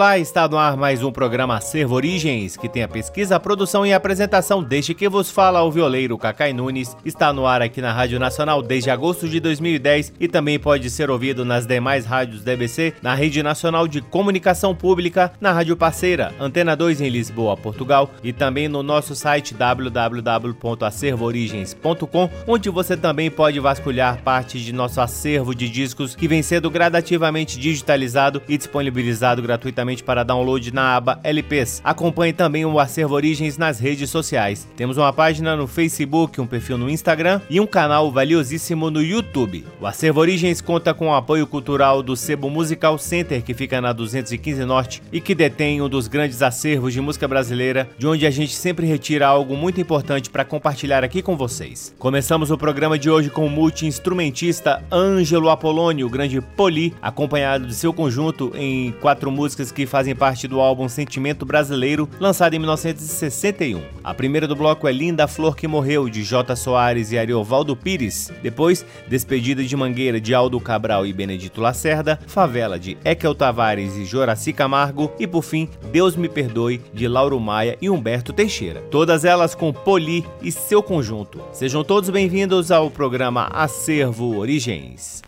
Olá, está no ar mais um programa Acervo Origens, que tem a pesquisa, a produção e a apresentação deste que vos fala o violeiro Cacai Nunes. Está no ar aqui na Rádio Nacional desde agosto de 2010 e também pode ser ouvido nas demais rádios da EBC, na Rede Nacional de Comunicação Pública, na Rádio Parceira, Antena 2 em Lisboa, Portugal, e também no nosso site www.acervoorigens.com, onde você também pode vasculhar parte de nosso acervo de discos que vem sendo gradativamente digitalizado e disponibilizado gratuitamente para download na aba LPs. Acompanhe também o Acervo Origens nas redes sociais. Temos uma página no Facebook, um perfil no Instagram e um canal valiosíssimo no YouTube. O Acervo Origens conta com o apoio cultural do Sebo Musical Center, que fica na 215 Norte e que detém um dos grandes acervos de música brasileira, de onde a gente sempre retira algo muito importante para compartilhar aqui com vocês. Começamos o programa de hoje com o multi-instrumentista Ângelo Apolônio, o grande Poli, acompanhado de seu conjunto em quatro músicas que que fazem parte do álbum Sentimento Brasileiro, lançado em 1961. A primeira do bloco é Linda Flor que Morreu, de J. Soares e Ariovaldo Pires. Depois, Despedida de Mangueira, de Aldo Cabral e Benedito Lacerda. Favela, de Ekel Tavares e Joraci Camargo. E por fim, Deus Me Perdoe, de Lauro Maia e Humberto Teixeira. Todas elas com Poli e seu conjunto. Sejam todos bem-vindos ao programa Acervo Origens.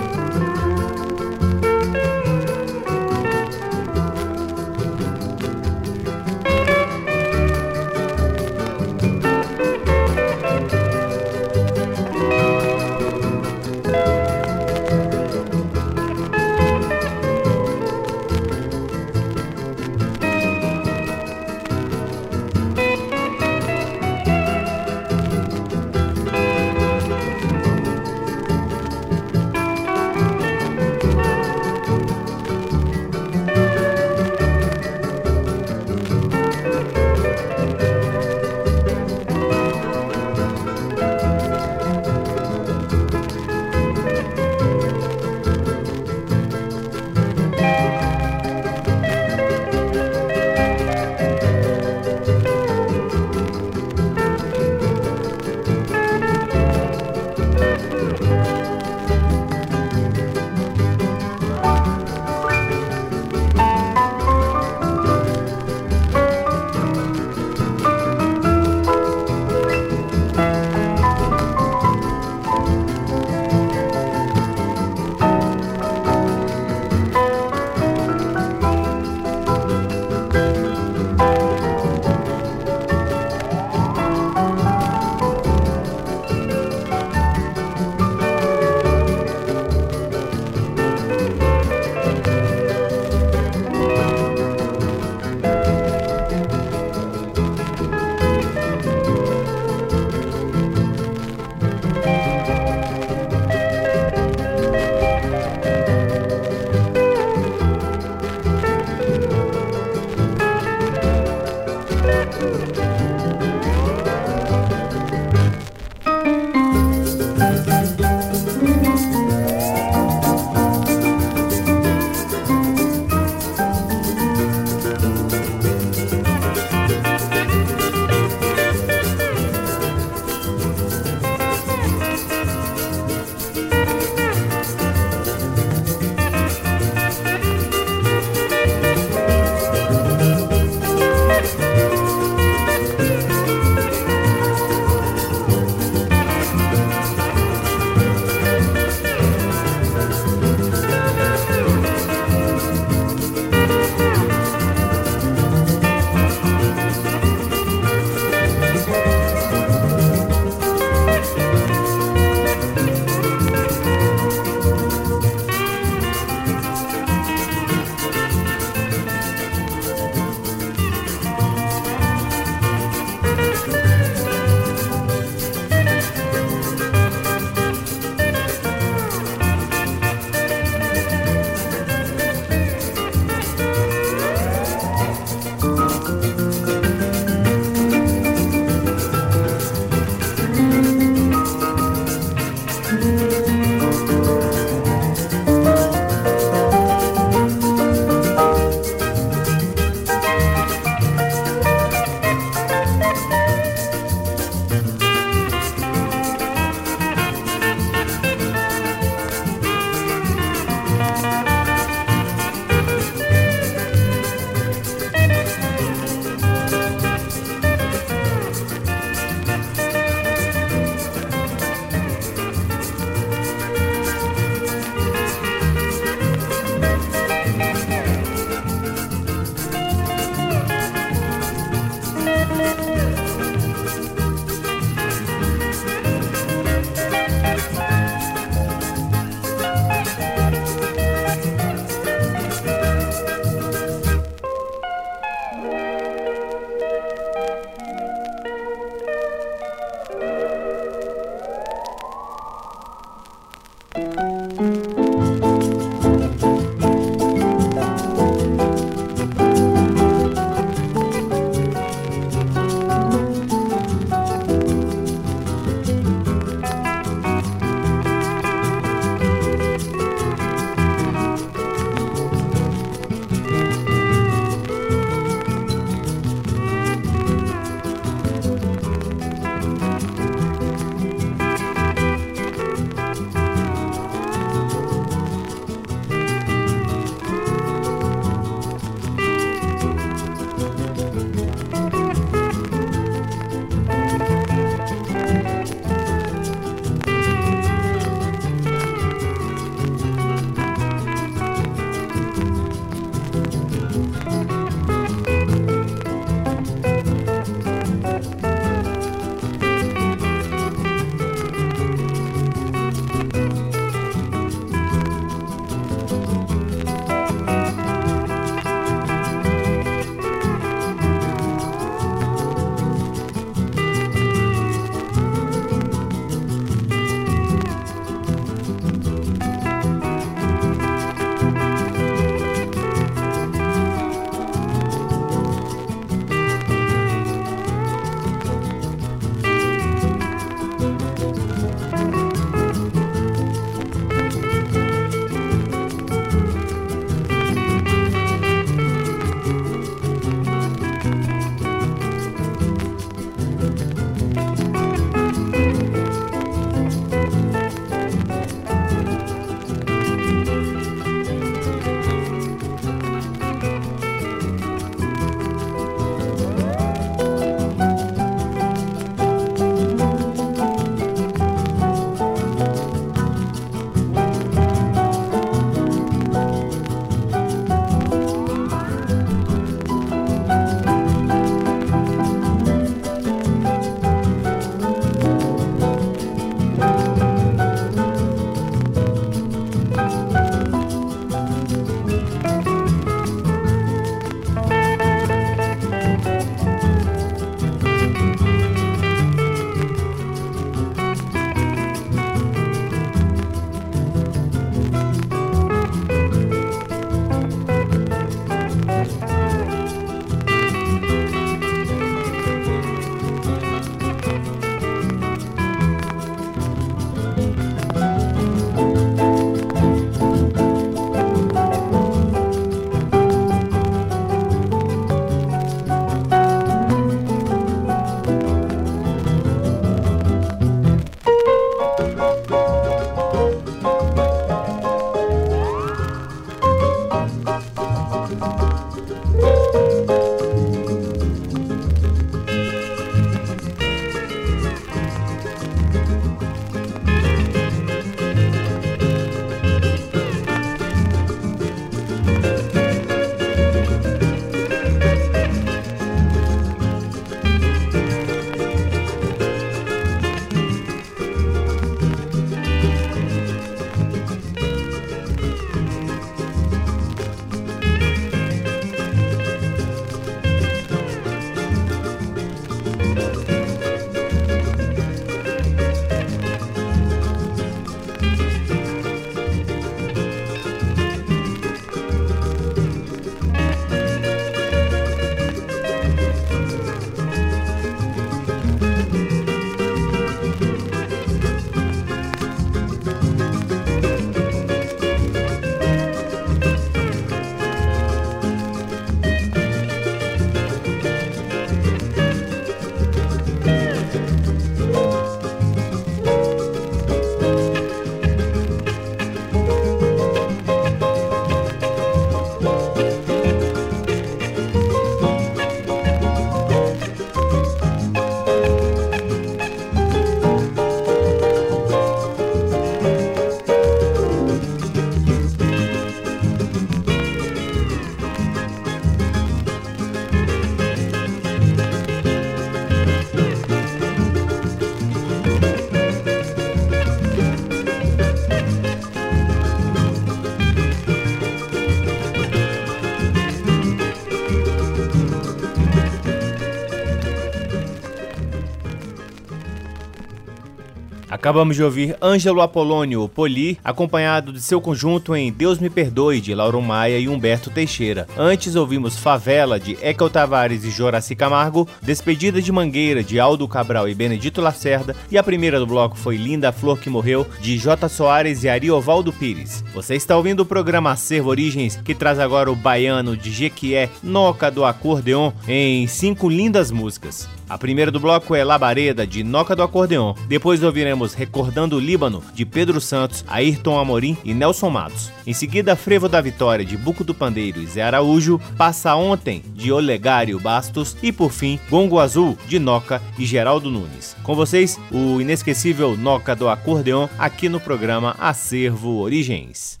Acabamos de ouvir Ângelo Apolônio Poli, acompanhado de seu conjunto em Deus Me Perdoe, de Lauro Maia e Humberto Teixeira. Antes ouvimos Favela, de Ekel Tavares e Joraci Camargo, Despedida de Mangueira, de Aldo Cabral e Benedito Lacerda, e a primeira do bloco foi Linda Flor que Morreu, de J. Soares e Ariovaldo Pires. Você está ouvindo o programa Acervo Origens, que traz agora o baiano de Jequié, Noca do Acordeon, em cinco lindas músicas. A primeira do bloco é Labareda, de Noca do Acordeon. Depois ouviremos Recordando o Líbano, de Pedro Santos, Ayrton Amorim e Nelson Matos. Em seguida, Frevo da Vitória, de Buco do Pandeiro e Zé Araújo, Passa Ontem, de Olegário Bastos e, por fim, Gongo Azul, de Noca e Geraldo Nunes. Com vocês, o inesquecível Noca do Acordeon, aqui no programa Acervo Origens.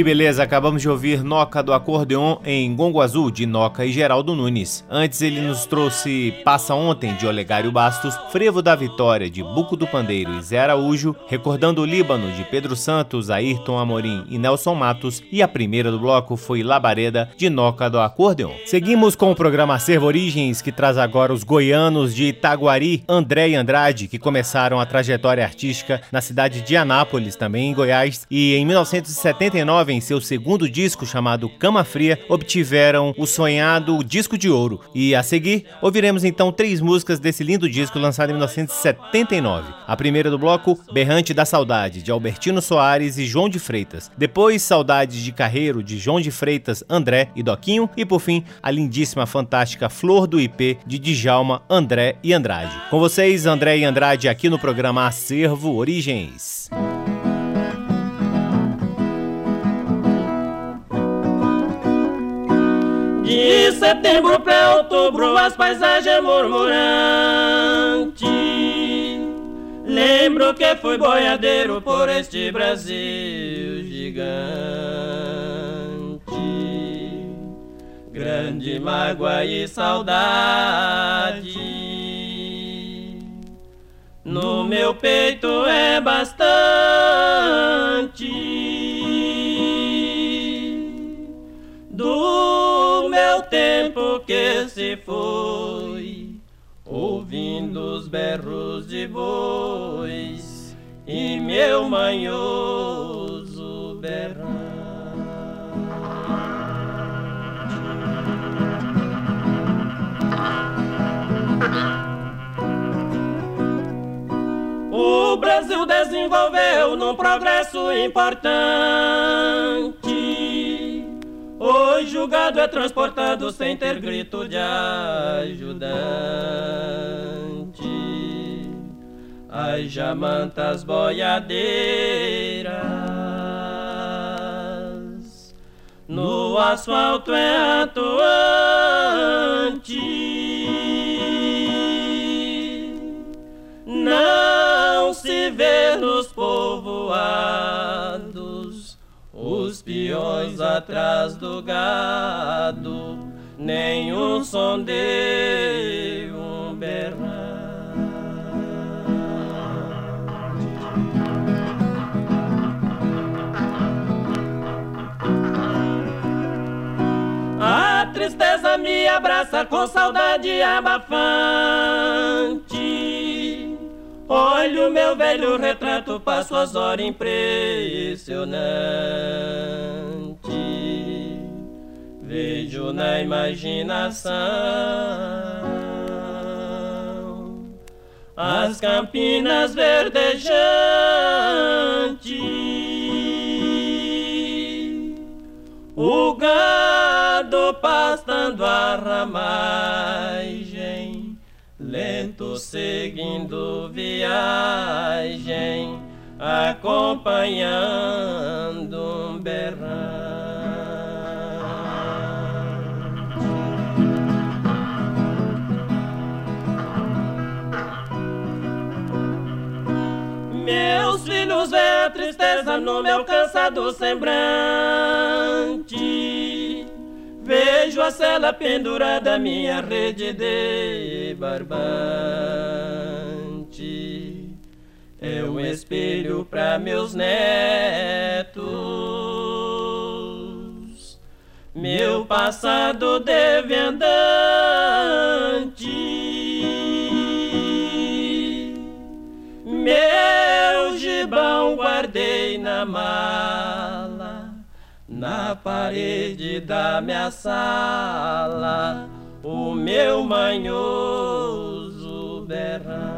Que beleza, acabamos de ouvir Noca do Acordeon em Gongo Azul, de Noca e Geraldo Nunes. Antes ele nos trouxe Passa Ontem, de Olegário Bastos, Frevo da Vitória, de Buco do Pandeiro e Zé Araújo, Recordando o Líbano, de Pedro Santos, Ayrton Amorim e Nelson Matos, e a primeira do bloco foi Labareda, de Noca do Acordeon. Seguimos com o programa Acervo Origens, que traz agora os goianos de Itaguari, André e Andrade, que começaram a trajetória artística na cidade de Anápolis, também em Goiás, e em 1979 em seu segundo disco chamado Cama Fria, obtiveram o sonhado disco de ouro. E a seguir, ouviremos então três músicas desse lindo disco lançado em 1979. A primeira do bloco, Berrante da Saudade, de Albertino Soares e João de Freitas. Depois, Saudades de Carreiro, de João de Freitas, André e Doquinho. E por fim, a lindíssima, fantástica Flor do IP, de Djalma, André e Andrade. Com vocês, André e Andrade, aqui no programa Acervo Origens. De setembro para outubro as paisagens murmurantes. Lembro que fui boiadeiro por este Brasil gigante. Grande mágoa e saudade. No meu peito é bastante tempo que se foi, ouvindo os berros de bois e meu manhoso berrar. O Brasil desenvolveu num progresso importante O gado é transportado sem ter grito de ajudante. As jamantas boiadeiras no asfalto é atuante. Não se vê nos povoados os peões atrás do gado, nenhum de um berrar. A tristeza me abraça com saudade abafante. Olha o meu velho retrato, passo as horas impressionante. Vejo na imaginação as campinas verdejantes, o gado pastando a lento seguindo viagem, acompanhando um berrante. Meus filhos vê a tristeza no meu cansado semblante. Vejo a cela pendurada, minha rede de barbante. É um espelho para meus netos. Meu passado deve andante. Meu gibão guardei na mala na parede da minha sala, o meu manhoso berrar.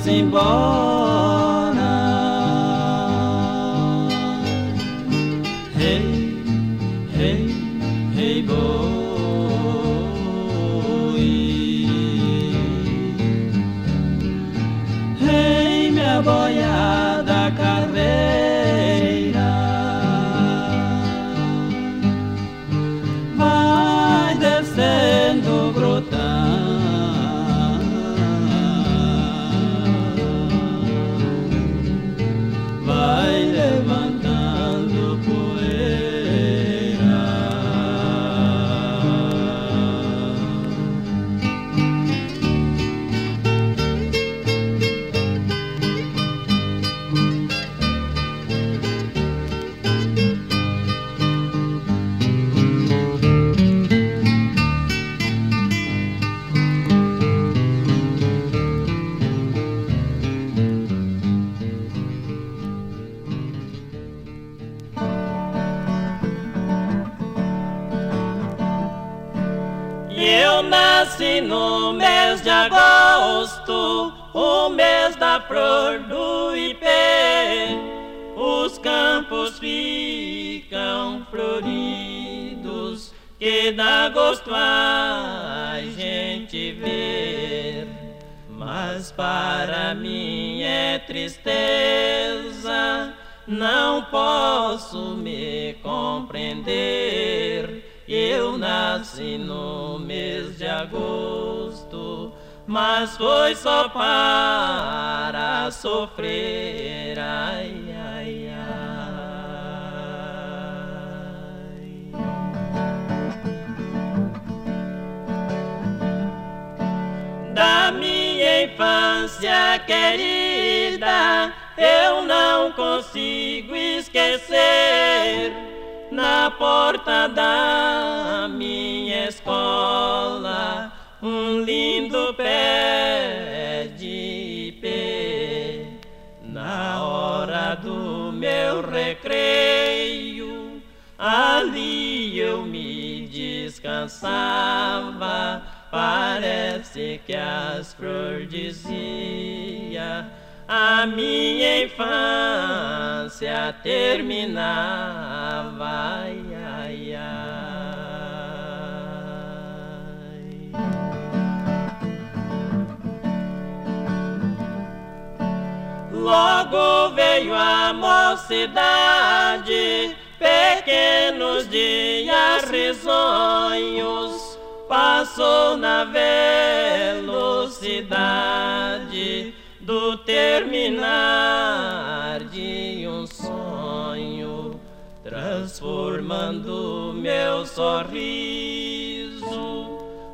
Foi-se embora. Rei, rei, rei boi. Rei, minha boiada flor do ipê. Os campos ficam floridos, que dá gosto a gente ver. Mas para mim é tristeza, não posso me compreender. Eu nasci no mês de agosto, mas foi só para sofrer. Ai, ai, ai. da minha infância querida, eu não consigo esquecer. Na porta da minha escola, um lindo pé de ipê. Na hora do meu recreio, ali eu me descansava. Parece que as flores dizia a minha infância terminava. Logo veio a mocidade, pequenos dias risonhos, passou na velocidade do terminar de um sonho, transformando meu sorriso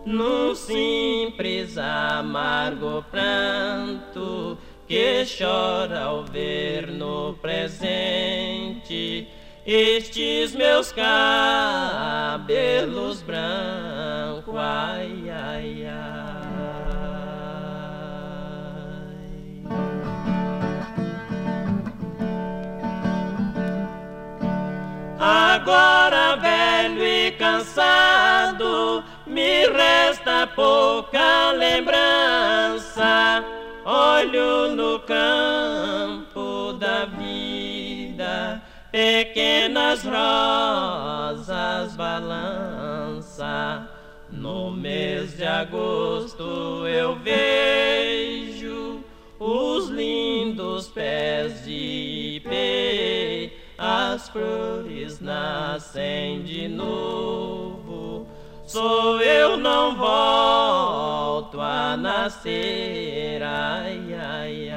num simples amargo pranto que chora ao ver no presente estes meus cabelos brancos. Ai, ai, ai. Agora velho e cansado, me resta pouca lembrança Olho no campo da vida, pequenas rosas balança. No mês de agosto eu vejo os lindos pés de ipê, as flores nascem de novo. Sou eu não volto a nascer, ai, ai, ai.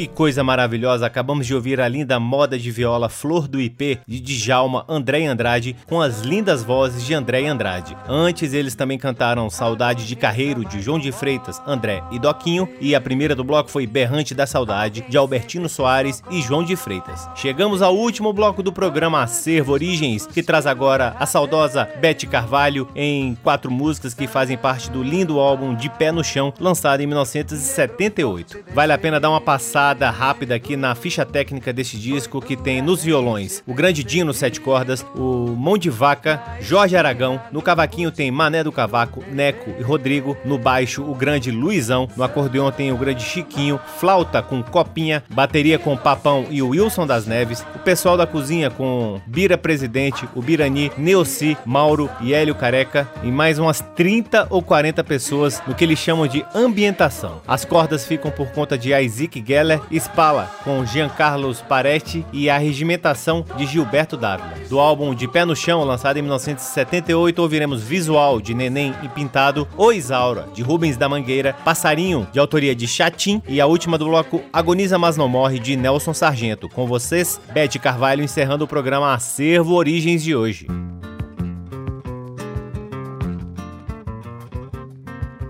Que coisa maravilhosa! Acabamos de ouvir a linda moda de viola Flor do IP de Djalma André Andrade com as lindas vozes de André Andrade. Antes eles também cantaram Saudade de Carreiro de João de Freitas, André e Doquinho e a primeira do bloco foi Berrante da Saudade de Albertino Soares e João de Freitas. Chegamos ao último bloco do programa Acervo Origens, que traz agora a saudosa Bete Carvalho em quatro músicas que fazem parte do lindo álbum De Pé no Chão, lançado em 1978. Vale a pena dar uma passada passada rápida aqui na ficha técnica deste disco que tem nos violões o Grande Dino sete cordas, o Mão de Vaca, Jorge Aragão, no cavaquinho tem Mané do Cavaco, Neco e Rodrigo, no baixo o grande Luizão, no acordeão tem o grande Chiquinho, flauta com Copinha, bateria com Papão e o Wilson das Neves, o pessoal da cozinha com Bira Presidente, o Birani, Neossi, Mauro e Hélio Careca e mais umas 30 ou 40 pessoas no que eles chamam de ambientação. As cordas ficam por conta de Isaac Geller Spala, com Giancarlos Paretti e a regimentação de Gilberto Dávila. Do álbum De Pé no Chão, lançado em 1978, ouviremos Visual, de Neném e Pintado, O Isaura, de Rubens da Mangueira, Passarinho, de autoria de Chatim, e a última do bloco, Agoniza Mas Não Morre, de Nelson Sargento. Com vocês, Bete Carvalho, encerrando o programa Acervo Origens de hoje.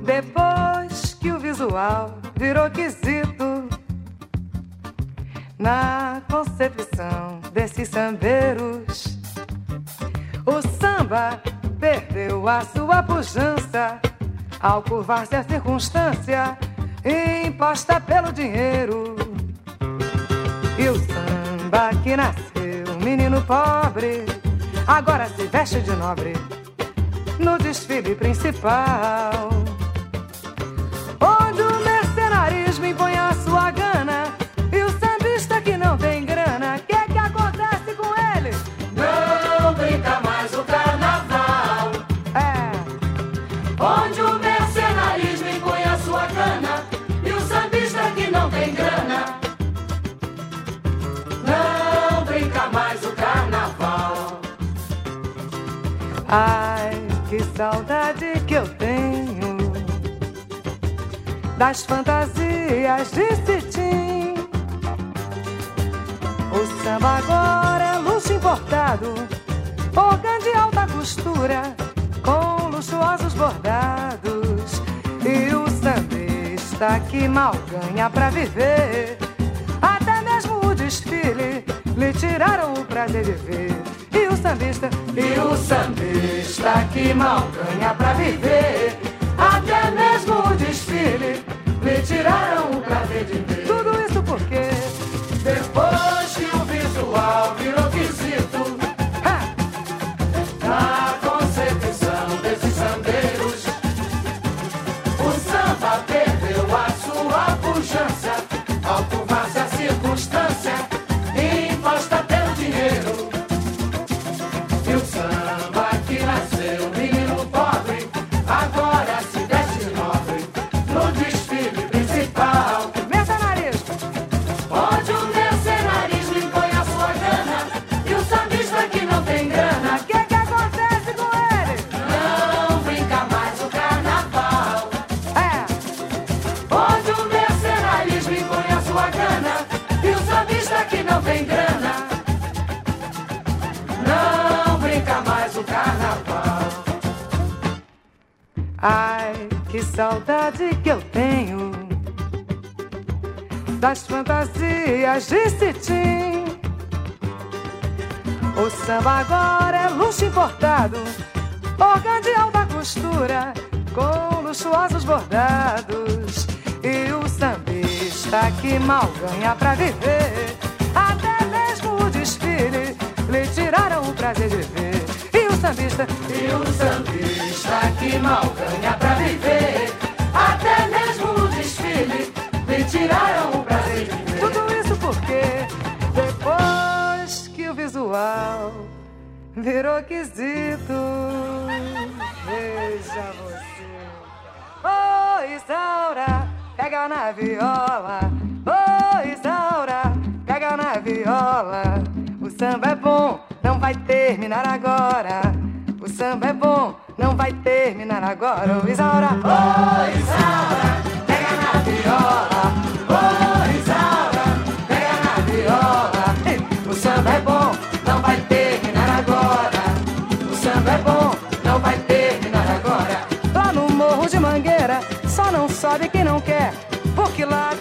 Depois que o visual virou quesito na concepção desses sambeiros. O samba perdeu a sua pujança ao curvar-se a circunstância imposta pelo dinheiro. E o samba que nasceu, menino pobre, agora se veste de nobre no desfile principal. Ai, que saudade que eu tenho das fantasias de cetim o samba agora é luxo importado, organ de alta costura, com luxuosos bordados. E o sambista que mal ganha pra viver, até mesmo o desfile lhe tiraram o prazer de ver. Sambista, e o sambista que mal ganha pra viver, agora é luxo importado. Organdial da costura, com luxuosos bordados. E o sambista que mal ganha pra viver. Até mesmo o desfile lhe tiraram o prazer de ver. E o sambista, e o sambista que mal ganha esquisito. Veja você. Ô oh, Isaura, pega na viola. Ô oh, Isaura, pega na viola. O samba é bom, não vai terminar agora. O samba é bom, não vai terminar agora. Ô oh, Isaura, ô oh, Isaura. sabe quem não quer. porque lá.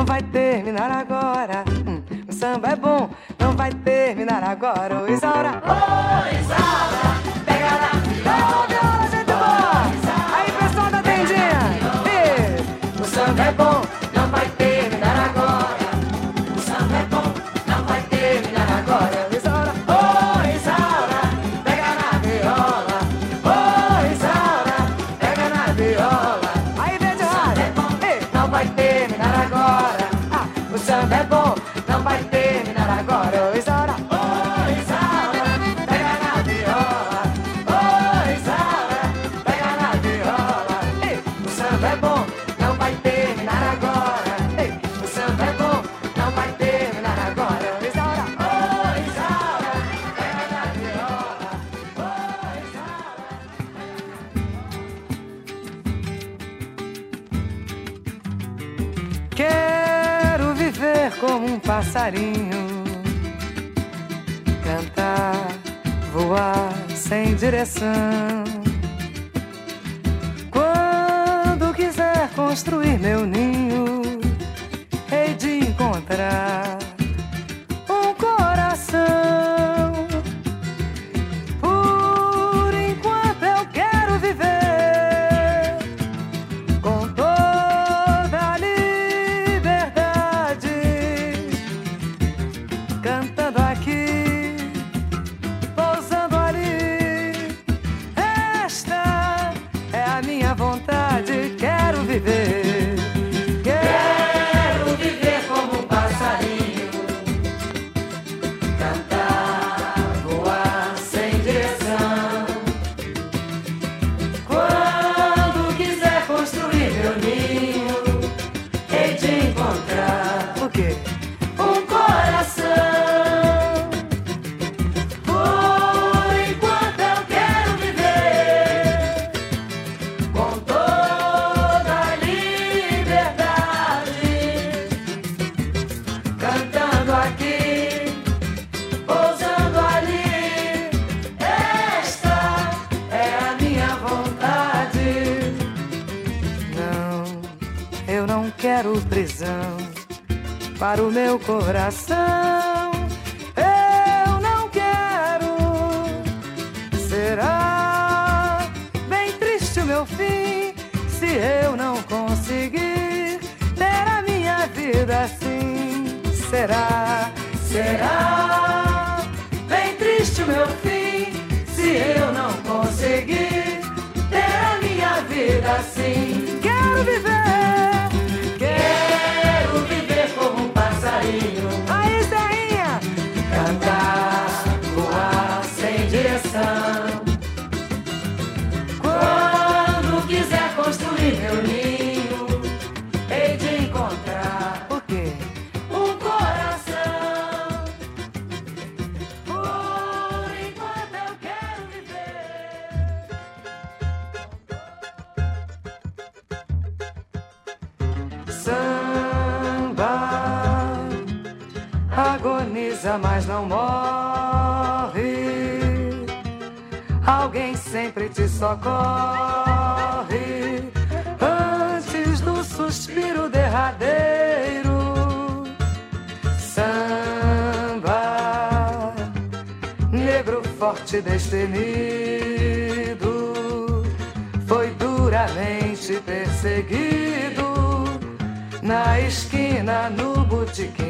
não vai terminar agora. Hum, o samba é bom, não vai terminar agora. Ô Isaura, ô Isaura, pega na viola. Ô, meu. Aí, pessoal da tendinha. E... O samba é bom. coração. Quando quiser construir meu ninho, hei de encontrar um coração. Por enquanto eu quero viver com toda a liberdade, cantando destemido, foi duramente perseguido na esquina, no botequim,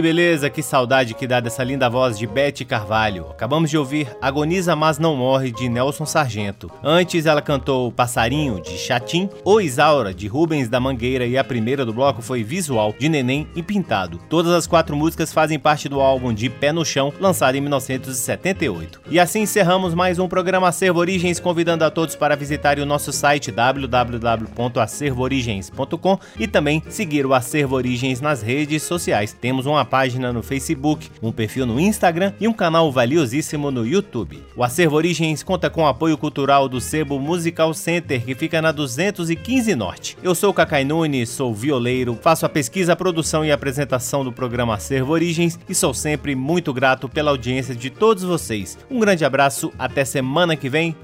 Que beleza, que saudade que dá dessa linda voz de Bete Carvalho. Acabamos de ouvir Agoniza Mas Não Morre de Nelson Sargento. Antes ela cantou Passarinho de Chatim, O Isaura de Rubens da Mangueira e a primeira do bloco foi Visual de Neném e Pintado. Todas as quatro músicas fazem parte do álbum de Pé no Chão, lançado em 1978. E assim encerramos mais um programa Acervo Origens, convidando a todos para visitarem o nosso site www.acervoorigens.com e também seguir o Acervo Origens nas redes sociais. Temos uma página no Facebook, um perfil no Instagram e um canal valiosíssimo no YouTube. O Acervo Origens conta com o apoio cultural do Sebo Musical Center, que fica na 215 Norte. Eu sou o Cacai Nunes, sou violeiro, faço a pesquisa, produção e apresentação do programa Acervo Origens e sou sempre muito grato pela audiência de todos vocês. Um grande abraço, até semana que vem.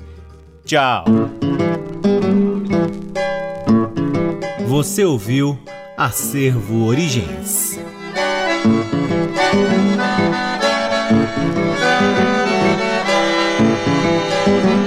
Tchau! Você ouviu Acervo Origens. thank you